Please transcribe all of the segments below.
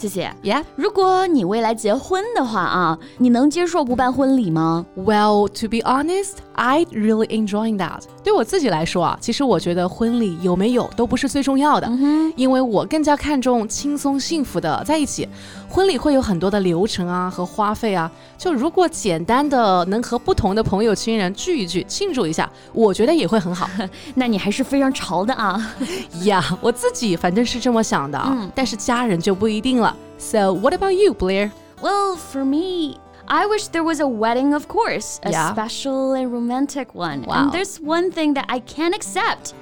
谢谢。Yeah. 如果你未来结婚的话啊，你能接受不办婚礼吗？Well, to be honest, I really enjoying that. 对我自己来说啊，其实我觉得婚礼有没有都不是最重要的，因为我更加看重轻松幸福的在一起。婚礼会有很多的流程啊和花费啊，就如果简单的能和不同的朋友亲人聚一聚，庆祝一下，我觉得也会很好。那你还是非常潮的啊。呀我自己反正是这么想的啊，但是家人就不一定了。So what about you, Blair? Well, for me. I wish there was a wedding, of course, a Yeah. special and romantic one. Wow. And there's one thing that I can't accept.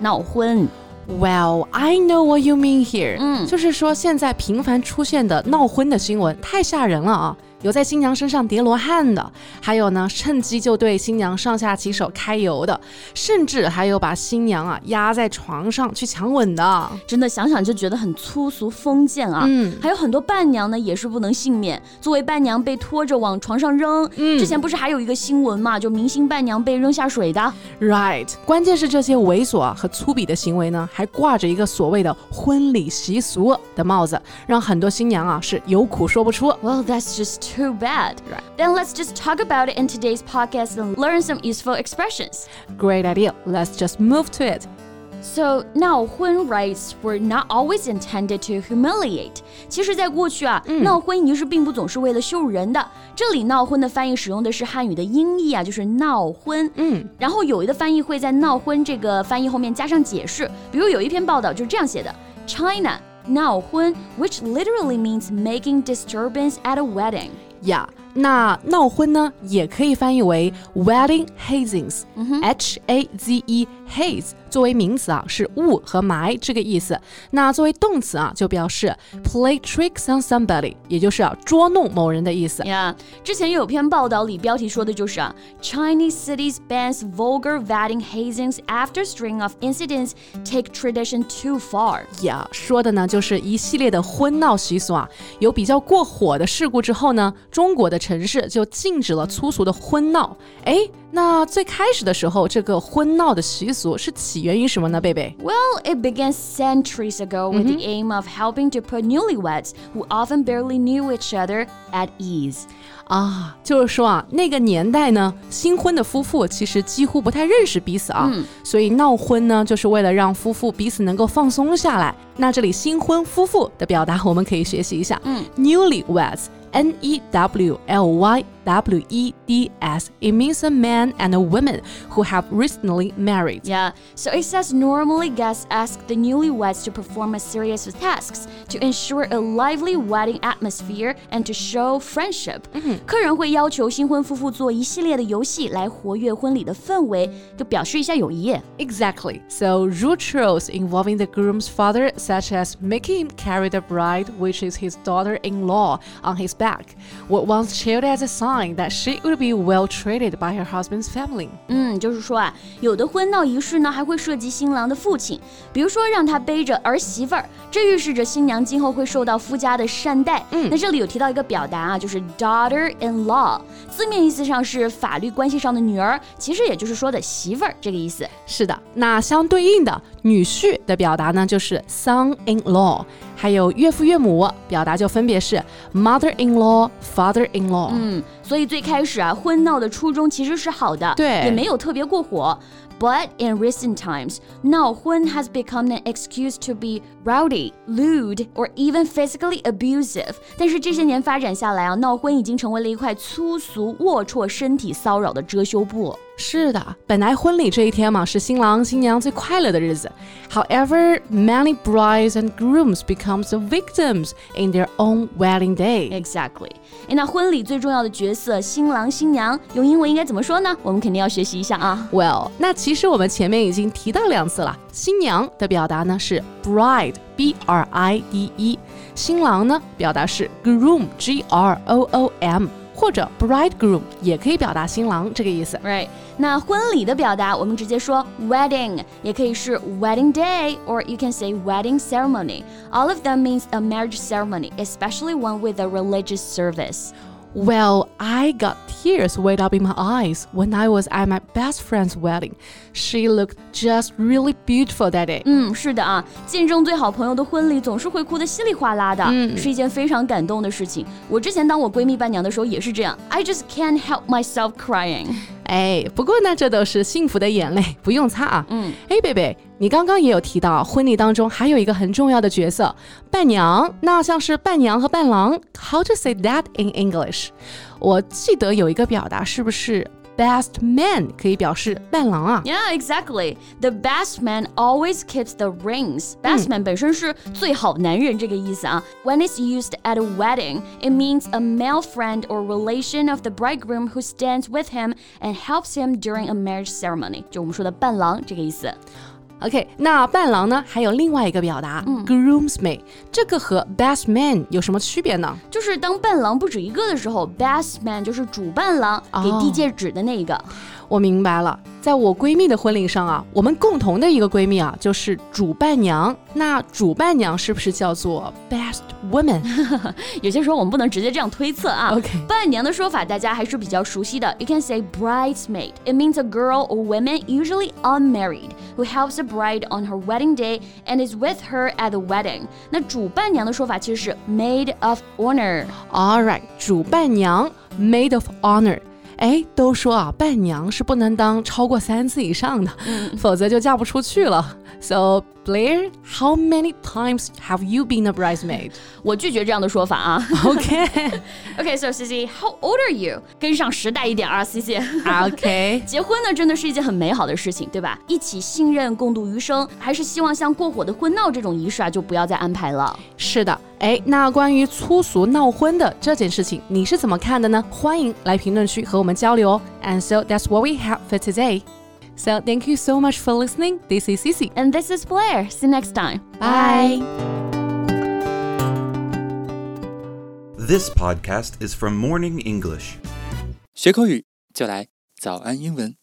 闹婚。 Well, I know what you mean here。嗯，就是说现在频繁出现的闹婚的新闻太吓人了啊！ Mm. 有在新娘身上叠罗汉的，还有呢趁机就对新娘上下其手揩油的，甚至还有把新娘啊压在床上去强吻的。真的想想就觉得很粗俗封建啊！嗯还有很多伴娘呢也是不能幸免，作为伴娘被拖着往床上扔。嗯之前不是还有一个新闻嘛，就明星伴娘被扔下水的。Right，关键是这些猥琐啊和粗鄙的行为呢，还挂着一个所谓的婚礼习俗的帽子，让很多新娘啊是有苦说不出。Well, that's just too bad. Right. Then let's just talk about it in today's podcast and learn some useful expressions. Great idea. Let's just move to it. So, now, 闹婚 rites were not always intended to humiliate. humiliate。其实，在过去啊，闹婚仪式并不总是为了羞人的。这里“闹婚”的翻译使用的是汉语的音译啊，就是闹婚。嗯，然后有的翻译会在“闹婚”这个翻译后面加上解释，比如有一篇报道就是这样写的：China 闹婚, which literally means making disturbance at a wedding. Yeah. 那闹婚呢，也可以翻译为 wedding hazings，H A Z E haze 作为名词啊是雾和霾这个意思，那作为动词啊就表示 play tricks on somebody，也就是啊捉弄某人的意思。呀之前有篇报道里标题说的就是啊，Chinese cities bans vulgar wedding hazings after string of incidents take tradition too far。呀，说的呢就是一系列的婚闹习俗啊，有比较过火的事故之后呢，中国的 城市就禁止了粗俗的婚闹。哎，那最开始的时候，这个婚闹的习俗是起源于什么呢？贝贝？Well, it began centuries ago with the aim of helping to put newlyweds, who often barely knew each other, at ease. 啊，就是说啊，那个年代呢，新婚的夫妇其实几乎不太认识彼此啊，所以闹婚呢，就是为了让夫妇彼此能够放松下来。那这里新婚夫妇的表达，我们可以学习一下，嗯，newlyweds。N E W L Y W E D S. It means a man and a woman who have recently married. Yeah, so it says normally guests ask the newlyweds to perform a series of tasks to ensure a lively wedding atmosphere and to show friendship. 客人会要求新婚夫妇做一系列的游戏来活跃婚礼的氛围，就表示一下友谊。 Exactly. So, rude chores involving the groom's father, such as making him carry the bride, which is his daughter in law, on his back, were once cheered as a sign That she would be well treated by her husband's family. 嗯，就是说啊，有的婚闹仪式呢还会涉及新郎的父亲，比如说让他背着儿媳妇儿，这预示着新娘今后会受到夫家的善待。嗯，那这里有提到一个表达啊，就是 daughter-in-law，字面意思上是法律关系上的女儿，其实也就是说的媳妇儿这个意思。是的，那相对应的女婿的表达呢就是 son-in-law，还有岳父岳母表达就分别是 mother-in-law、father-in-law。嗯，所以最开始啊，婚闹的初衷其实是好的，对，也没有特别过火。But in recent times, naohun has become an excuse to be rowdy, lewd, or even physically abusive. 但是这些年发展下来啊，闹婚已经成为了一块粗俗、龌龊、身体骚扰的遮羞布。是的，本来婚礼这一天嘛，是新郎新娘最快乐的日子。However, many brides and grooms become the victims in their own wedding day. Exactly. 诶那婚礼最重要的角色新郎新娘用英文应该怎么说呢？我们肯定要学习一下啊。 Well，那其实我们前面已经提到两次了。新娘的表达呢是 bride，b r i d e；新郎呢表达是 groom，g r o o m， 或者 bridegroom 也可以表达新郎这个意思。 Right，那婚礼的表达，我们直接说 wedding，也可以是 wedding day，or you can say wedding ceremony. All of them means a marriage ceremony, especially one with a religious service. Well, I got tears welled up in my eyes when I was at my best friend's wedding. She looked just really beautiful that day. 嗯，是的啊，见证最好朋友的婚礼总是会哭得稀里哗啦的，嗯、是一件非常感动的事情。我之前当我闺蜜伴娘的时候也是这样，I just can't help myself crying。 哎，不过呢，这都是幸福的眼泪，不用擦啊。嗯，哎，贝贝，你刚刚也有提到，婚礼当中还有一个很重要的角色，伴娘。那像是伴娘和伴郎，How to say that in English？我记得有一个表达，是不是 ？best man 可以表示伴郎啊。Yeah, exactly. The best man always keeps the rings. Best man 本身是最好男人这个意思啊。When it's used at a wedding, it means a male friend or relation of the bridegroom who stands with him and helps him during a marriage ceremony. 就我们说的伴郎这个意思。 OK，那伴郎呢？还有另外一个表达、嗯、，groomsmaid，这个和 best man 有什么区别呢？就是当伴郎不止一个的时候，best man 就是主伴郎，给递戒指的那个。我明白了，在我闺蜜的婚礼上啊，我们共同的一个闺蜜啊，就是主伴娘。那主伴娘是不是叫做 best woman？有些时候我们不能直接这样推测啊。OK，伴娘的说法大家还是比较熟悉的。You can say bridesmaid. It means a girl or woman, usually unmarried, who helps a bride on her wedding day and is with her at the wedding. 那主伴娘的说法其实是 maid of honor. All right，主伴娘 maid of honor。 哎，都说啊，伴娘是不能当超过三次以上的，否则就嫁不出去了。So Blair, how many times have you been a bridesmaid? 我拒绝这样的说法啊。Okay. okay, so Cici, how old are you? 跟上时代一点啊，Cici。Okay. 结婚呢，真的是一件很美好的事情，对吧？一起信任，共度余生，还是希望像过火的婚闹这种仪式啊，就不要再安排了。是的，哎，那关于粗俗闹婚的这件事情，你是怎么看的呢？欢迎来评论区和我们交流哦。And so that's what we have for today. So thank you so much for listening. This is Cici. And this is Blair. See you next time. Bye. This podcast is from Morning English. 学口语就来早安英文。